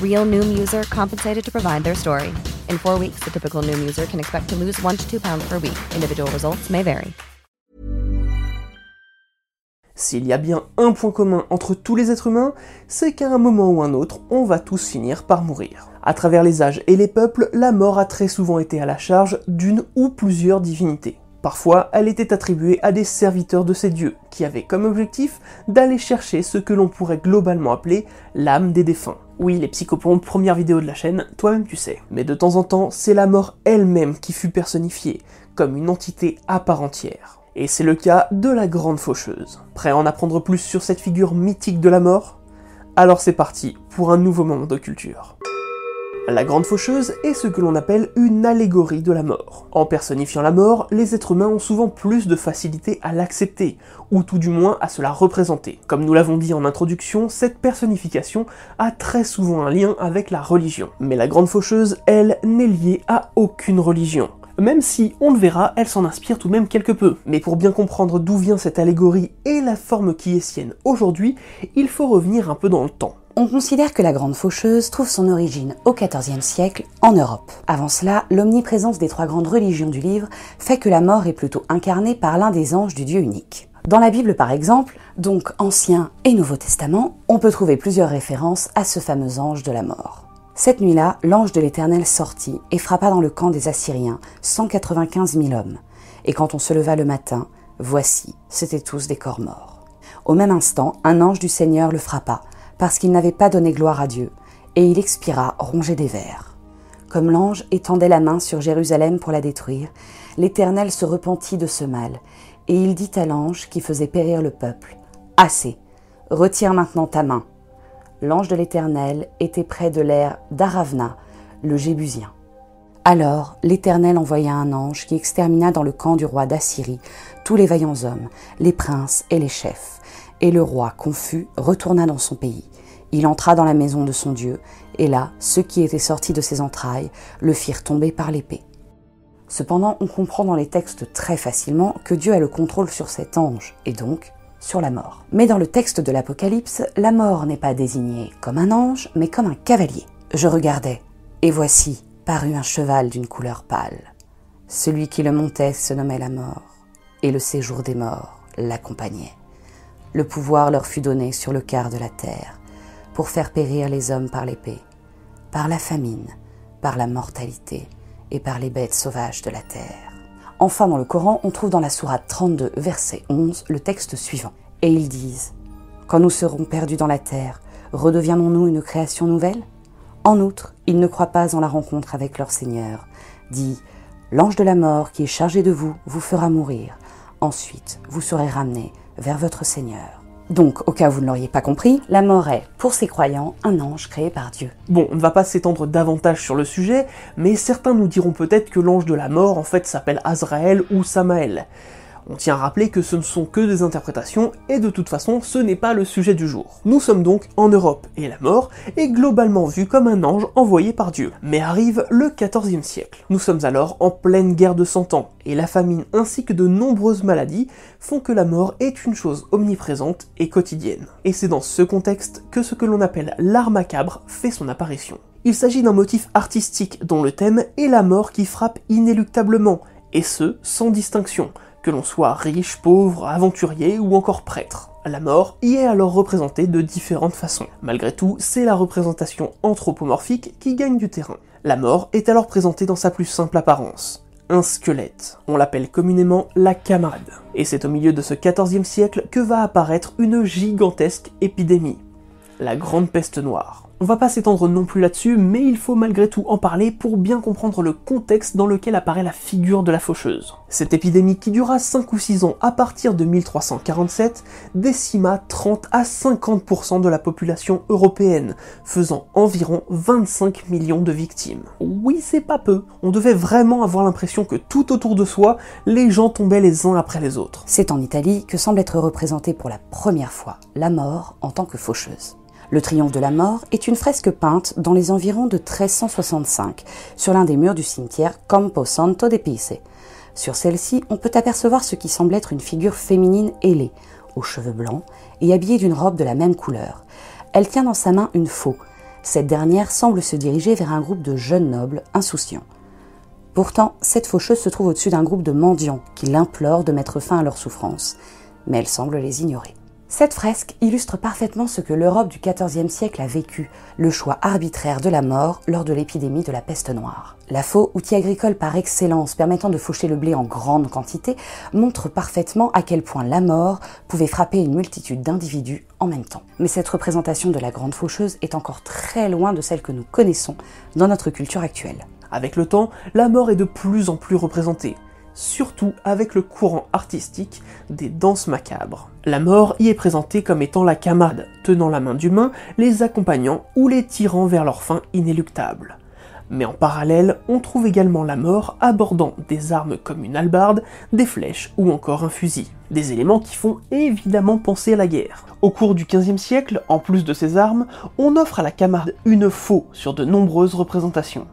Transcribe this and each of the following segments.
Real Noom user compensated to provide their story. In four weeks, the typical Noom user can expect to lose one to two pounds per week. Individual results may vary. S'il y a bien un point commun entre tous les êtres humains, c'est qu'à un moment ou un autre, on va tous finir par mourir. À travers les âges et les peuples, la mort a très souvent été à la charge d'une ou plusieurs divinités. Parfois, elle était attribuée à des serviteurs de ces dieux, qui avaient comme objectif d'aller chercher ce que l'on pourrait globalement appeler l'âme des défunts. Oui, les psychopompes, première vidéo de la chaîne, toi-même tu sais. Mais de temps en temps, c'est la mort elle-même qui fut personnifiée, comme une entité à part entière. Et c'est le cas de la Grande Faucheuse. Prêt à en apprendre plus sur cette figure mythique de la mort? Alors c'est parti pour un nouveau moment de culture. La Grande Faucheuse est ce que l'on appelle une allégorie de la mort. En personnifiant la mort, les êtres humains ont souvent plus de facilité à l'accepter, ou tout du moins à se la représenter. Comme nous l'avons dit en introduction, cette personnification a très souvent un lien avec la religion. Mais la Grande Faucheuse, elle, n'est liée à aucune religion même si, on le verra, elle s'en inspire tout de même quelque peu. Mais pour bien comprendre d'où vient cette allégorie et la forme qui est sienne aujourd'hui, il faut revenir un peu dans le temps. On considère que la Grande Faucheuse trouve son origine au XIVe siècle en Europe. Avant cela, l'omniprésence des trois grandes religions du livre fait que la mort est plutôt incarnée par l'un des anges du Dieu unique. Dans la Bible par exemple, donc Ancien et Nouveau Testament, on peut trouver plusieurs références à ce fameux ange de la mort. Cette nuit-là, l'ange de l'Éternel sortit et frappa dans le camp des Assyriens 195 000 hommes. Et quand on se leva le matin, voici, c'étaient tous des corps morts. Au même instant, un ange du Seigneur le frappa, parce qu'il n'avait pas donné gloire à Dieu, et il expira rongé des vers. Comme l'ange étendait la main sur Jérusalem pour la détruire, l'Éternel se repentit de ce mal, et il dit à l'ange qui faisait périr le peuple, Assez, retire maintenant ta main. L'ange de l'Éternel était près de l'air d'Aravna, le Jébusien. Alors l'Éternel envoya un ange qui extermina dans le camp du roi d'Assyrie tous les vaillants hommes, les princes et les chefs. Et le roi, confus, retourna dans son pays. Il entra dans la maison de son Dieu, et là, ceux qui étaient sortis de ses entrailles le firent tomber par l'épée. Cependant, on comprend dans les textes très facilement que Dieu a le contrôle sur cet ange, et donc sur la mort. Mais dans le texte de l'Apocalypse, la mort n'est pas désignée comme un ange, mais comme un cavalier. Je regardais, et voici, parut un cheval d'une couleur pâle. Celui qui le montait se nommait la mort, et le séjour des morts l'accompagnait. Le pouvoir leur fut donné sur le quart de la terre, pour faire périr les hommes par l'épée, par la famine, par la mortalité et par les bêtes sauvages de la terre. Enfin, dans le Coran, on trouve dans la sourate 32, verset 11, le texte suivant. Et ils disent Quand nous serons perdus dans la terre, redeviendrons-nous une création nouvelle? En outre, ils ne croient pas en la rencontre avec leur Seigneur. Dit L'ange de la mort qui est chargé de vous vous fera mourir. Ensuite, vous serez ramenés vers votre Seigneur. Donc, au cas où vous ne l'auriez pas compris, la mort est, pour ces croyants, un ange créé par Dieu. Bon, on ne va pas s'étendre davantage sur le sujet, mais certains nous diront peut-être que l'ange de la mort en fait s'appelle Azraël ou Samaël. On tient à rappeler que ce ne sont que des interprétations et de toute façon ce n'est pas le sujet du jour. Nous sommes donc en Europe et la mort est globalement vue comme un ange envoyé par Dieu. Mais arrive le XIVe siècle. Nous sommes alors en pleine guerre de cent ans et la famine ainsi que de nombreuses maladies font que la mort est une chose omniprésente et quotidienne. Et c'est dans ce contexte que ce que l'on appelle l'art macabre fait son apparition. Il s'agit d'un motif artistique dont le thème est la mort qui frappe inéluctablement, et ce, sans distinction, que l'on soit riche, pauvre, aventurier ou encore prêtre. La mort y est alors représentée de différentes façons. Malgré tout, c'est la représentation anthropomorphique qui gagne du terrain. La mort est alors présentée dans sa plus simple apparence. Un squelette. On l'appelle communément la camarade. Et c'est au milieu de ce XIVe siècle que va apparaître une gigantesque épidémie. La Grande Peste Noire. On va pas s'étendre non plus là-dessus, mais il faut malgré tout en parler pour bien comprendre le contexte dans lequel apparaît la figure de la faucheuse. Cette épidémie qui dura 5 ou 6 ans à partir de 1347 décima 30 à 50% de la population européenne, faisant environ 25 millions de victimes. Oui, c'est pas peu. On devait vraiment avoir l'impression que tout autour de soi, les gens tombaient les uns après les autres. C'est en Italie que semble être représentée pour la première fois la mort en tant que faucheuse. Le triomphe de la mort est une fresque peinte dans les environs de 1365 sur l'un des murs du cimetière Campo Santo de Pise. Sur celle-ci, on peut apercevoir ce qui semble être une figure féminine ailée, aux cheveux blancs et habillée d'une robe de la même couleur. Elle tient dans sa main une faux. Cette dernière semble se diriger vers un groupe de jeunes nobles insouciants. Pourtant, cette faucheuse se trouve au-dessus d'un groupe de mendiants qui l'implorent de mettre fin à leur souffrance, mais elle semble les ignorer. Cette fresque illustre parfaitement ce que l'Europe du XIVe siècle a vécu, le choix arbitraire de la mort lors de l'épidémie de la peste noire. La faux, outil agricole par excellence permettant de faucher le blé en grande quantité, montre parfaitement à quel point la mort pouvait frapper une multitude d'individus en même temps. Mais cette représentation de la grande faucheuse est encore très loin de celle que nous connaissons dans notre culture actuelle. Avec le temps, la mort est de plus en plus représentée surtout avec le courant artistique des danses macabres. La mort y est présentée comme étant la camarade, tenant la main d'humain, les accompagnant ou les tirant vers leur fin inéluctable. Mais en parallèle, on trouve également la mort abordant des armes comme une hallebarde, des flèches ou encore un fusil. Des éléments qui font évidemment penser à la guerre. Au cours du XVe siècle, en plus de ces armes, on offre à la camarade une faux sur de nombreuses représentations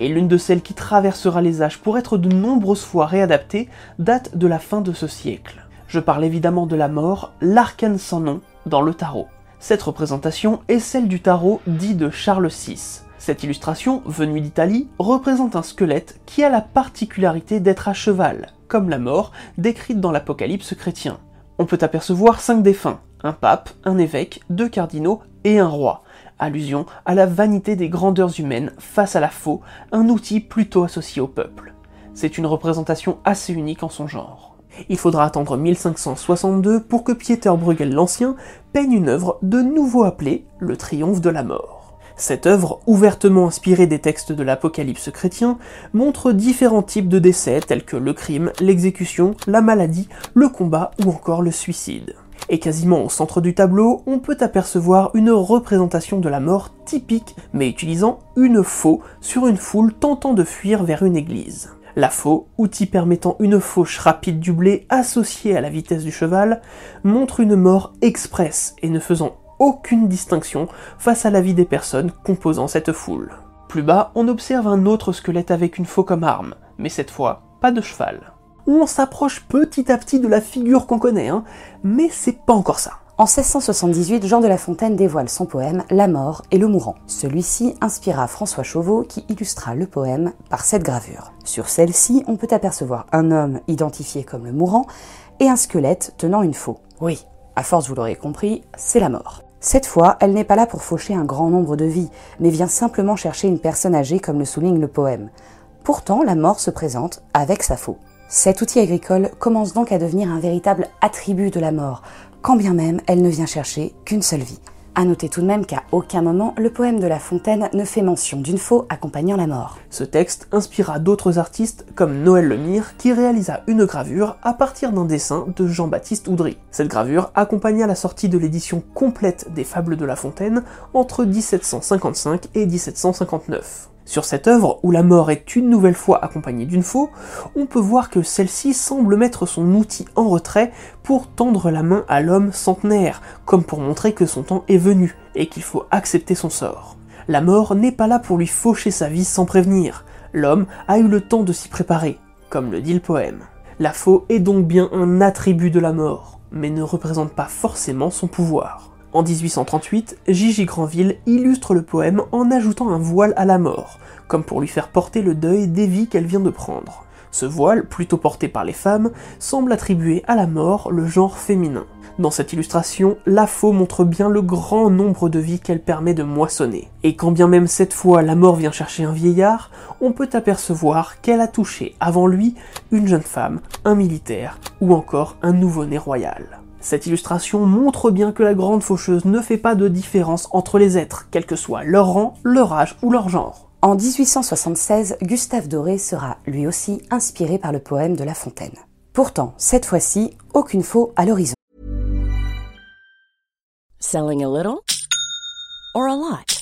et l'une de celles qui traversera les âges pour être de nombreuses fois réadaptée date de la fin de ce siècle. Je parle évidemment de la mort, l'arcane sans nom, dans le tarot. Cette représentation est celle du tarot dit de Charles VI. Cette illustration, venue d'Italie, représente un squelette qui a la particularité d'être à cheval, comme la mort décrite dans l'Apocalypse chrétien. On peut apercevoir cinq défunts, un pape, un évêque, deux cardinaux et un roi, allusion à la vanité des grandeurs humaines face à la faux, un outil plutôt associé au peuple. C'est une représentation assez unique en son genre. Il faudra attendre 1562 pour que Pieter Bruegel l'Ancien peigne une œuvre de nouveau appelée Le Triomphe de la mort. Cette œuvre, ouvertement inspirée des textes de l'Apocalypse chrétien, montre différents types de décès tels que le crime, l'exécution, la maladie, le combat ou encore le suicide. Et quasiment au centre du tableau, on peut apercevoir une représentation de la mort typique, mais utilisant une faux sur une foule tentant de fuir vers une église. La faux, outil permettant une fauche rapide du blé associée à la vitesse du cheval, montre une mort express et ne faisant aucune distinction face à la vie des personnes composant cette foule. Plus bas, on observe un autre squelette avec une faux comme arme, mais cette fois, pas de cheval on s'approche petit à petit de la figure qu'on connaît, hein, mais c'est pas encore ça. En 1678, Jean de La Fontaine dévoile son poème La mort et le mourant. Celui-ci inspira François Chauveau qui illustra le poème par cette gravure. Sur celle-ci, on peut apercevoir un homme identifié comme le mourant et un squelette tenant une faux. Oui, à force vous l'aurez compris, c'est la mort. Cette fois, elle n'est pas là pour faucher un grand nombre de vies, mais vient simplement chercher une personne âgée comme le souligne le poème. Pourtant, la mort se présente avec sa faux. Cet outil agricole commence donc à devenir un véritable attribut de la mort, quand bien même elle ne vient chercher qu'une seule vie. A noter tout de même qu'à aucun moment le poème de La Fontaine ne fait mention d'une faux accompagnant la mort. Ce texte inspira d'autres artistes comme Noël Lemire qui réalisa une gravure à partir d'un dessin de Jean-Baptiste Oudry. Cette gravure accompagna la sortie de l'édition complète des Fables de La Fontaine entre 1755 et 1759. Sur cette œuvre, où la mort est une nouvelle fois accompagnée d'une faux, on peut voir que celle-ci semble mettre son outil en retrait pour tendre la main à l'homme centenaire, comme pour montrer que son temps est venu et qu'il faut accepter son sort. La mort n'est pas là pour lui faucher sa vie sans prévenir. L'homme a eu le temps de s'y préparer, comme le dit le poème. La faux est donc bien un attribut de la mort, mais ne représente pas forcément son pouvoir. En 1838, Gigi Granville illustre le poème en ajoutant un voile à la mort, comme pour lui faire porter le deuil des vies qu'elle vient de prendre. Ce voile, plutôt porté par les femmes, semble attribuer à la mort le genre féminin. Dans cette illustration, la faux montre bien le grand nombre de vies qu'elle permet de moissonner. Et quand bien même cette fois la mort vient chercher un vieillard, on peut apercevoir qu'elle a touché avant lui une jeune femme, un militaire ou encore un nouveau-né royal. Cette illustration montre bien que la grande faucheuse ne fait pas de différence entre les êtres, quel que soit leur rang, leur âge ou leur genre. En 1876, Gustave Doré sera lui aussi inspiré par le poème de La Fontaine. Pourtant, cette fois-ci, aucune faux à l'horizon. Selling a little or a lot?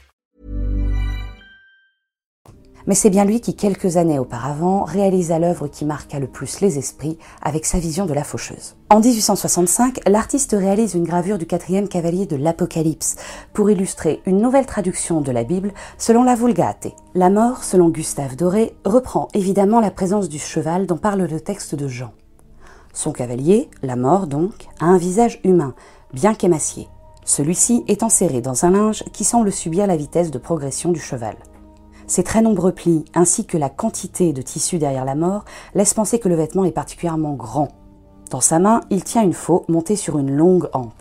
Mais c'est bien lui qui, quelques années auparavant, réalisa l'œuvre qui marqua le plus les esprits avec sa vision de la faucheuse. En 1865, l'artiste réalise une gravure du quatrième cavalier de l'Apocalypse pour illustrer une nouvelle traduction de la Bible selon la Vulgate. La mort, selon Gustave Doré, reprend évidemment la présence du cheval dont parle le texte de Jean. Son cavalier, la mort donc, a un visage humain, bien qu'émacié. Celui-ci est enserré dans un linge qui semble subir la vitesse de progression du cheval. Ses très nombreux plis, ainsi que la quantité de tissu derrière la mort, laissent penser que le vêtement est particulièrement grand. Dans sa main, il tient une faux montée sur une longue hampe.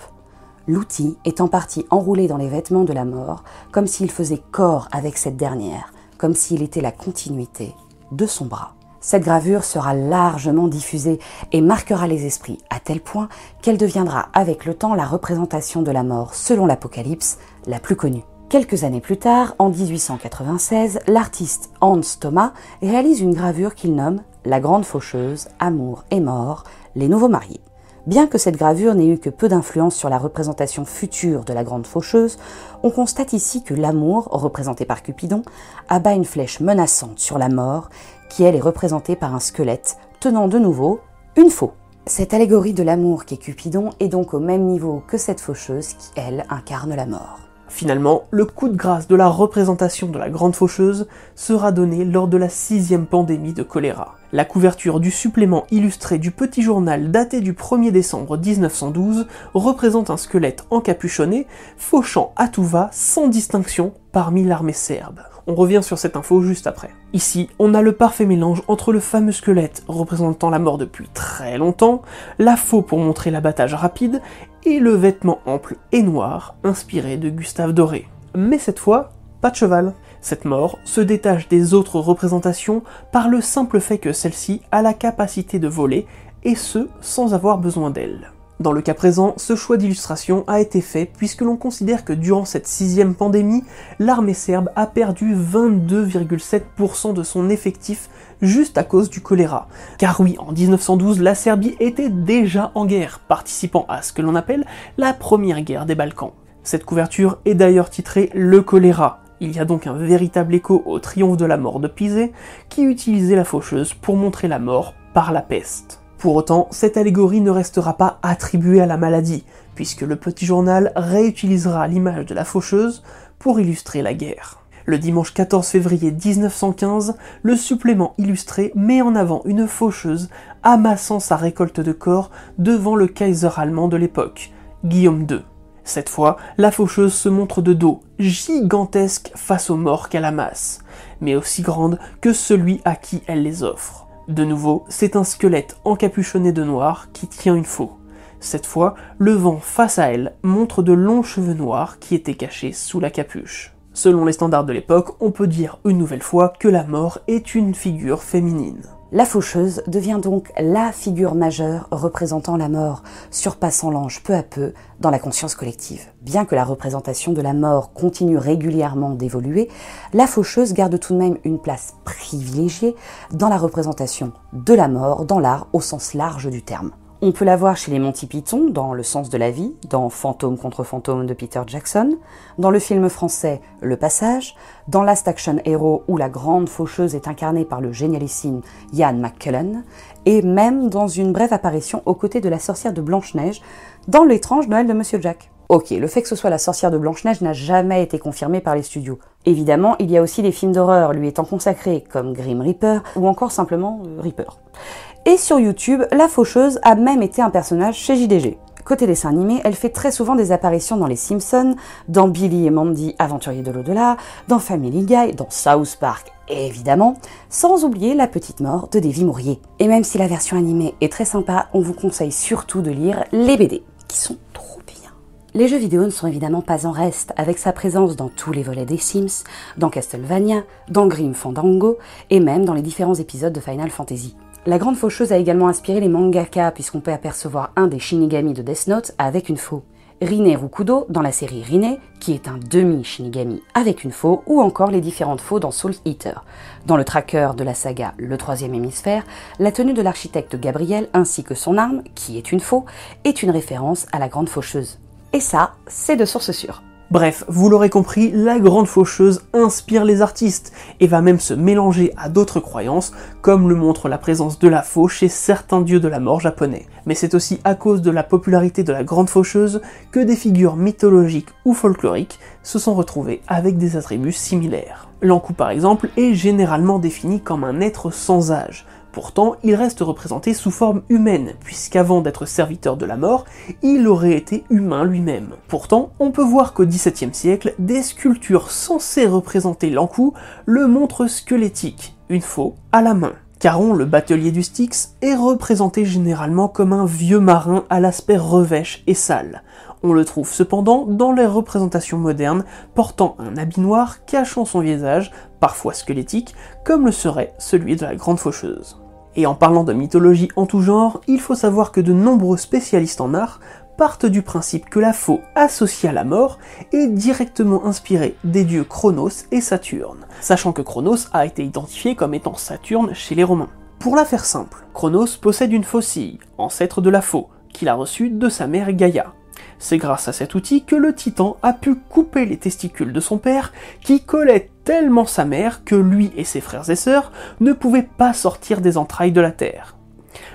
L'outil est en partie enroulé dans les vêtements de la mort, comme s'il faisait corps avec cette dernière, comme s'il était la continuité de son bras. Cette gravure sera largement diffusée et marquera les esprits à tel point qu'elle deviendra avec le temps la représentation de la mort selon l'Apocalypse la plus connue. Quelques années plus tard, en 1896, l'artiste Hans Thomas réalise une gravure qu'il nomme La Grande Faucheuse, Amour et Mort, les nouveaux mariés. Bien que cette gravure n'ait eu que peu d'influence sur la représentation future de la Grande Faucheuse, on constate ici que l'amour, représenté par Cupidon, abat une flèche menaçante sur la mort, qui elle est représentée par un squelette tenant de nouveau une faux. Cette allégorie de l'amour qu'est Cupidon est donc au même niveau que cette faucheuse qui, elle, incarne la mort. Finalement, le coup de grâce de la représentation de la grande faucheuse sera donné lors de la sixième pandémie de choléra. La couverture du supplément illustré du petit journal daté du 1er décembre 1912 représente un squelette encapuchonné, fauchant à tout va, sans distinction, parmi l'armée serbe. On revient sur cette info juste après. Ici, on a le parfait mélange entre le fameux squelette représentant la mort depuis très longtemps, la faux pour montrer l'abattage rapide, et le vêtement ample et noir inspiré de Gustave Doré. Mais cette fois, pas de cheval. Cette mort se détache des autres représentations par le simple fait que celle-ci a la capacité de voler, et ce, sans avoir besoin d'elle. Dans le cas présent, ce choix d'illustration a été fait puisque l'on considère que durant cette sixième pandémie, l'armée serbe a perdu 22,7% de son effectif juste à cause du choléra. Car oui, en 1912, la Serbie était déjà en guerre, participant à ce que l'on appelle la première guerre des Balkans. Cette couverture est d'ailleurs titrée Le choléra. Il y a donc un véritable écho au triomphe de la mort de Pisé, qui utilisait la faucheuse pour montrer la mort par la peste. Pour autant, cette allégorie ne restera pas attribuée à la maladie, puisque le petit journal réutilisera l'image de la faucheuse pour illustrer la guerre. Le dimanche 14 février 1915, le supplément illustré met en avant une faucheuse amassant sa récolte de corps devant le Kaiser allemand de l'époque, Guillaume II. Cette fois, la faucheuse se montre de dos, gigantesque face aux morts qu'elle amasse, mais aussi grande que celui à qui elle les offre. De nouveau, c'est un squelette encapuchonné de noir qui tient une faux. Cette fois, le vent face à elle montre de longs cheveux noirs qui étaient cachés sous la capuche. Selon les standards de l'époque, on peut dire une nouvelle fois que la mort est une figure féminine. La faucheuse devient donc la figure majeure représentant la mort, surpassant l'ange peu à peu dans la conscience collective. Bien que la représentation de la mort continue régulièrement d'évoluer, la faucheuse garde tout de même une place privilégiée dans la représentation de la mort dans l'art au sens large du terme. On peut la voir chez les Monty Python dans Le sens de la vie, dans Fantôme contre fantôme de Peter Jackson, dans le film français Le Passage, dans Last Action Hero où la grande faucheuse est incarnée par le génialissime Ian McKellen, et même dans une brève apparition aux côtés de la sorcière de Blanche-Neige dans L'étrange Noël de Monsieur Jack. Ok, le fait que ce soit la sorcière de Blanche-Neige n'a jamais été confirmé par les studios. Évidemment, il y a aussi des films d'horreur lui étant consacrés, comme Grim Reaper ou encore simplement euh, Reaper. Et sur YouTube, la faucheuse a même été un personnage chez JDG. Côté dessin animé, elle fait très souvent des apparitions dans Les Simpsons, dans Billy et Mandy, Aventuriers de l'au-delà, dans Family Guy, dans South Park évidemment, sans oublier La Petite Mort de Davy Mourier. Et même si la version animée est très sympa, on vous conseille surtout de lire les BD, qui sont trop bien. Les jeux vidéo ne sont évidemment pas en reste, avec sa présence dans tous les volets des Sims, dans Castlevania, dans Grim Fandango, et même dans les différents épisodes de Final Fantasy. La Grande Faucheuse a également inspiré les mangaka puisqu'on peut apercevoir un des Shinigami de Death Note avec une faux. Rine Rukudo dans la série Rine, qui est un demi-Shinigami avec une faux, ou encore les différentes faux dans Soul Eater. Dans le tracker de la saga Le Troisième Hémisphère, la tenue de l'architecte Gabriel ainsi que son arme, qui est une faux, est une référence à la Grande Faucheuse. Et ça, c'est de source sûre. Bref, vous l'aurez compris, la grande faucheuse inspire les artistes et va même se mélanger à d'autres croyances, comme le montre la présence de la faux chez certains dieux de la mort japonais. Mais c'est aussi à cause de la popularité de la grande faucheuse que des figures mythologiques ou folkloriques se sont retrouvées avec des attributs similaires. L'Ankou par exemple est généralement défini comme un être sans âge, Pourtant, il reste représenté sous forme humaine, puisqu'avant d'être serviteur de la mort, il aurait été humain lui-même. Pourtant, on peut voir qu'au XVIIe siècle, des sculptures censées représenter l'encou le montrent squelettique, une faux, à la main. Caron, le batelier du Styx, est représenté généralement comme un vieux marin à l'aspect revêche et sale. On le trouve cependant dans les représentations modernes portant un habit noir cachant son visage, parfois squelettique, comme le serait celui de la grande faucheuse. Et en parlant de mythologie en tout genre, il faut savoir que de nombreux spécialistes en art partent du principe que la faux associée à la mort est directement inspirée des dieux Chronos et Saturne, sachant que Chronos a été identifié comme étant Saturne chez les Romains. Pour la faire simple, Chronos possède une faucille, ancêtre de la faux, qu'il a reçue de sa mère Gaïa. C'est grâce à cet outil que le titan a pu couper les testicules de son père, qui collait tellement sa mère que lui et ses frères et sœurs ne pouvaient pas sortir des entrailles de la Terre.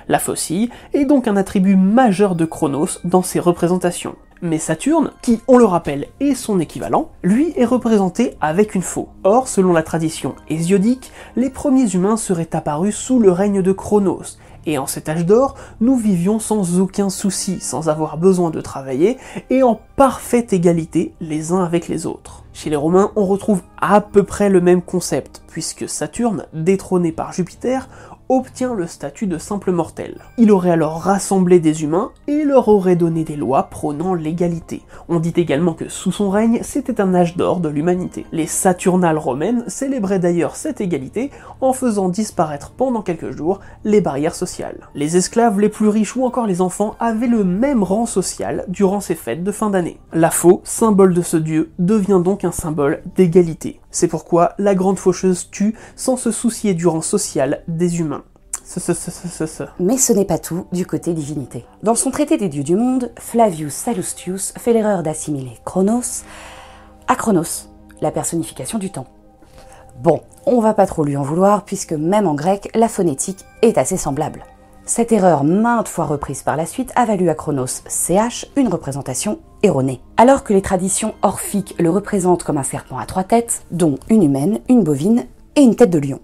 La faucille est donc un attribut majeur de Chronos dans ses représentations. Mais Saturne, qui, on le rappelle, est son équivalent, lui est représenté avec une faux. Or, selon la tradition hésiodique, les premiers humains seraient apparus sous le règne de Chronos, et en cet âge d'or, nous vivions sans aucun souci, sans avoir besoin de travailler, et en parfaite égalité les uns avec les autres. Chez les Romains, on retrouve à peu près le même concept, puisque Saturne, détrôné par Jupiter, obtient le statut de simple mortel. Il aurait alors rassemblé des humains et leur aurait donné des lois prônant l'égalité. On dit également que sous son règne, c'était un âge d'or de l'humanité. Les Saturnales romaines célébraient d'ailleurs cette égalité en faisant disparaître pendant quelques jours les barrières sociales. Les esclaves les plus riches ou encore les enfants avaient le même rang social durant ces fêtes de fin d'année. La faux, symbole de ce dieu, devient donc un symbole d'égalité. C'est pourquoi la grande faucheuse tue sans se soucier du rang social des humains. Mais ce n'est pas tout du côté divinité. Dans son traité des dieux du monde, Flavius Sallustius fait l'erreur d'assimiler Chronos à Chronos, la personnification du temps. Bon, on va pas trop lui en vouloir puisque même en grec, la phonétique est assez semblable. Cette erreur, maintes fois reprise par la suite, a valu à Chronos CH une représentation Alors que les traditions orphiques le représentent comme un serpent à trois têtes, dont une humaine, une bovine et une tête de lion.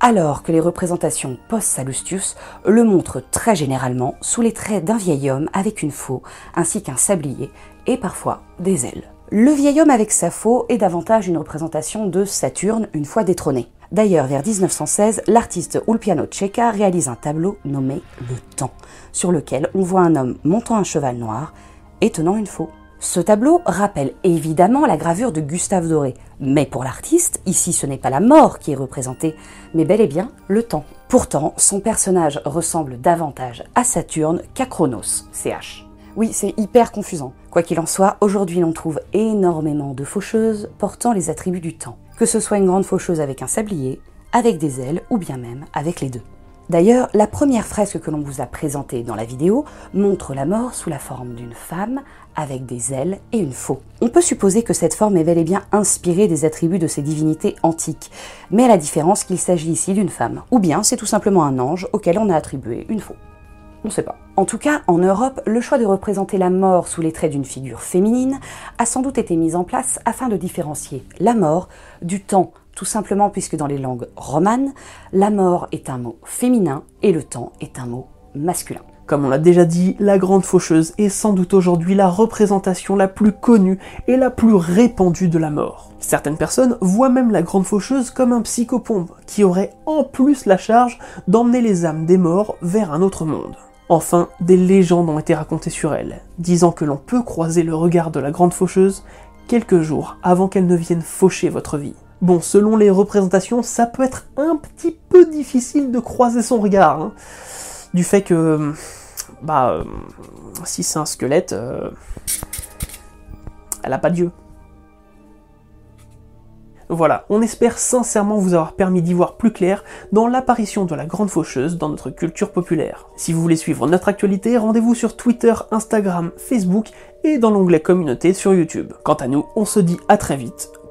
Alors que les représentations post-Salustius le montrent très généralement sous les traits d'un vieil homme avec une faux, ainsi qu'un sablier et parfois des ailes. Le vieil homme avec sa faux est davantage une représentation de Saturne une fois détrôné. D'ailleurs, vers 1916, l'artiste Ulpiano Cecca réalise un tableau nommé Le Temps, sur lequel on voit un homme montant un cheval noir et tenant une faux. Ce tableau rappelle évidemment la gravure de Gustave Doré, mais pour l'artiste, ici ce n'est pas la mort qui est représentée, mais bel et bien le temps. Pourtant, son personnage ressemble davantage à Saturne qu'à Chronos, CH. Oui, c'est hyper confusant. Quoi qu'il en soit, aujourd'hui l'on trouve énormément de faucheuses portant les attributs du temps. Que ce soit une grande faucheuse avec un sablier, avec des ailes ou bien même avec les deux. D'ailleurs, la première fresque que l'on vous a présentée dans la vidéo montre la mort sous la forme d'une femme avec des ailes et une faux. On peut supposer que cette forme est bel et bien inspirée des attributs de ces divinités antiques, mais à la différence qu'il s'agit ici d'une femme, ou bien c'est tout simplement un ange auquel on a attribué une faux. On ne sait pas. En tout cas, en Europe, le choix de représenter la mort sous les traits d'une figure féminine a sans doute été mis en place afin de différencier la mort du temps, tout simplement puisque dans les langues romanes, la mort est un mot féminin et le temps est un mot masculin. Comme on l'a déjà dit, la grande faucheuse est sans doute aujourd'hui la représentation la plus connue et la plus répandue de la mort. Certaines personnes voient même la grande faucheuse comme un psychopompe qui aurait en plus la charge d'emmener les âmes des morts vers un autre monde. Enfin, des légendes ont été racontées sur elle, disant que l'on peut croiser le regard de la grande faucheuse quelques jours avant qu'elle ne vienne faucher votre vie. Bon, selon les représentations, ça peut être un petit peu difficile de croiser son regard. Hein du fait que, bah, euh, si c'est un squelette, euh, elle a pas Dieu. Voilà, on espère sincèrement vous avoir permis d'y voir plus clair dans l'apparition de la grande faucheuse dans notre culture populaire. Si vous voulez suivre notre actualité, rendez-vous sur Twitter, Instagram, Facebook et dans l'onglet communauté sur YouTube. Quant à nous, on se dit à très vite